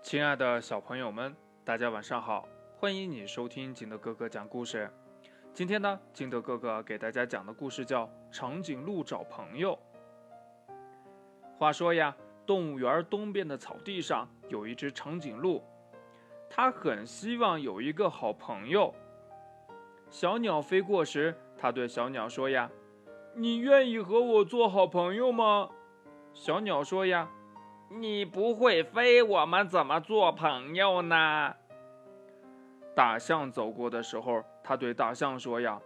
亲爱的小朋友们，大家晚上好！欢迎你收听金德哥哥讲故事。今天呢，金德哥哥给大家讲的故事叫《长颈鹿找朋友》。话说呀，动物园东边的草地上有一只长颈鹿，它很希望有一个好朋友。小鸟飞过时，它对小鸟说呀：“你愿意和我做好朋友吗？”小鸟说呀。你不会飞，我们怎么做朋友呢？大象走过的时候，他对大象说：“呀，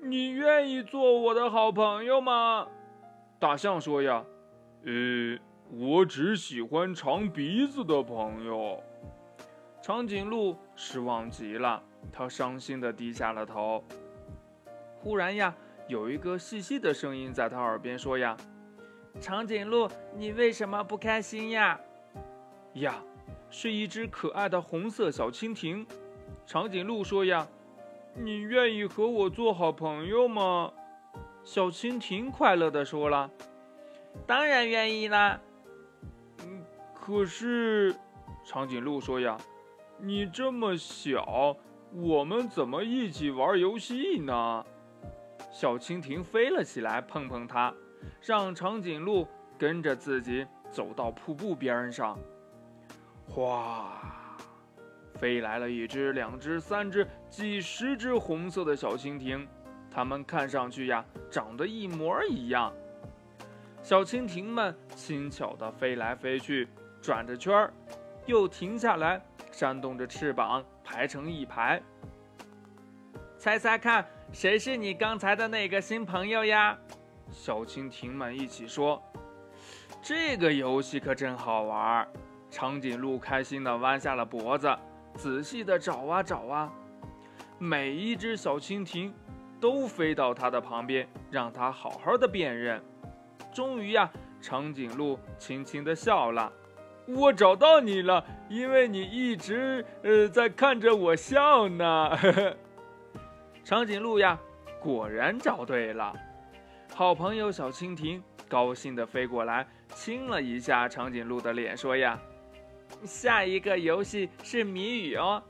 你愿意做我的好朋友吗？”大象说：“呀，呃，我只喜欢长鼻子的朋友。”长颈鹿失望极了，它伤心的低下了头。忽然呀，有一个细细的声音在他耳边说：“呀。”长颈鹿，你为什么不开心呀？呀，是一只可爱的红色小蜻蜓。长颈鹿说：“呀，你愿意和我做好朋友吗？”小蜻蜓快乐地说了：“当然愿意啦。”嗯，可是，长颈鹿说：“呀，你这么小，我们怎么一起玩游戏呢？”小蜻蜓飞了起来，碰碰它。让长颈鹿跟着自己走到瀑布边上，哗，飞来了一只、两只、三只、几十只红色的小蜻蜓，它们看上去呀，长得一模一样。小蜻蜓们轻巧地飞来飞去，转着圈儿，又停下来，扇动着翅膀，排成一排。猜猜看，谁是你刚才的那个新朋友呀？小蜻蜓们一起说：“这个游戏可真好玩。”长颈鹿开心地弯下了脖子，仔细地找啊找啊。每一只小蜻蜓都飞到它的旁边，让它好好的辨认。终于呀，长颈鹿轻轻地笑了：“我找到你了，因为你一直呃在看着我笑呢。”长颈鹿呀，果然找对了。好朋友小蜻蜓高兴地飞过来，亲了一下长颈鹿的脸，说：“呀，下一个游戏是谜语哦，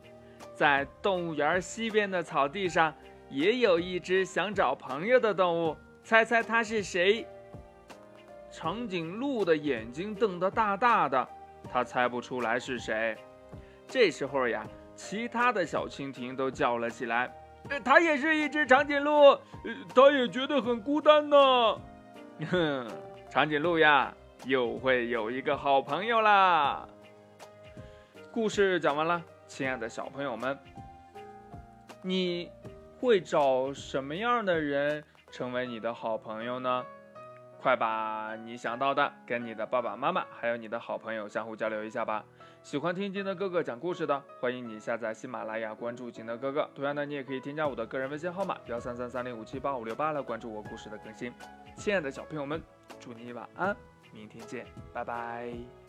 在动物园西边的草地上，也有一只想找朋友的动物，猜猜它是谁？”长颈鹿的眼睛瞪得大大的，它猜不出来是谁。这时候呀，其他的小蜻蜓都叫了起来。它也是一只长颈鹿，它也觉得很孤单呢。哼，长颈鹿呀，又会有一个好朋友啦。故事讲完了，亲爱的小朋友们，你会找什么样的人成为你的好朋友呢？快把你想到的跟你的爸爸妈妈还有你的好朋友相互交流一下吧。喜欢听金德哥哥讲故事的，欢迎你下载喜马拉雅，关注金德哥哥。同样呢，你也可以添加我的个人微信号码幺三三三零五七八五六八来关注我故事的更新。亲爱的小朋友们，祝你晚安，明天见，拜拜。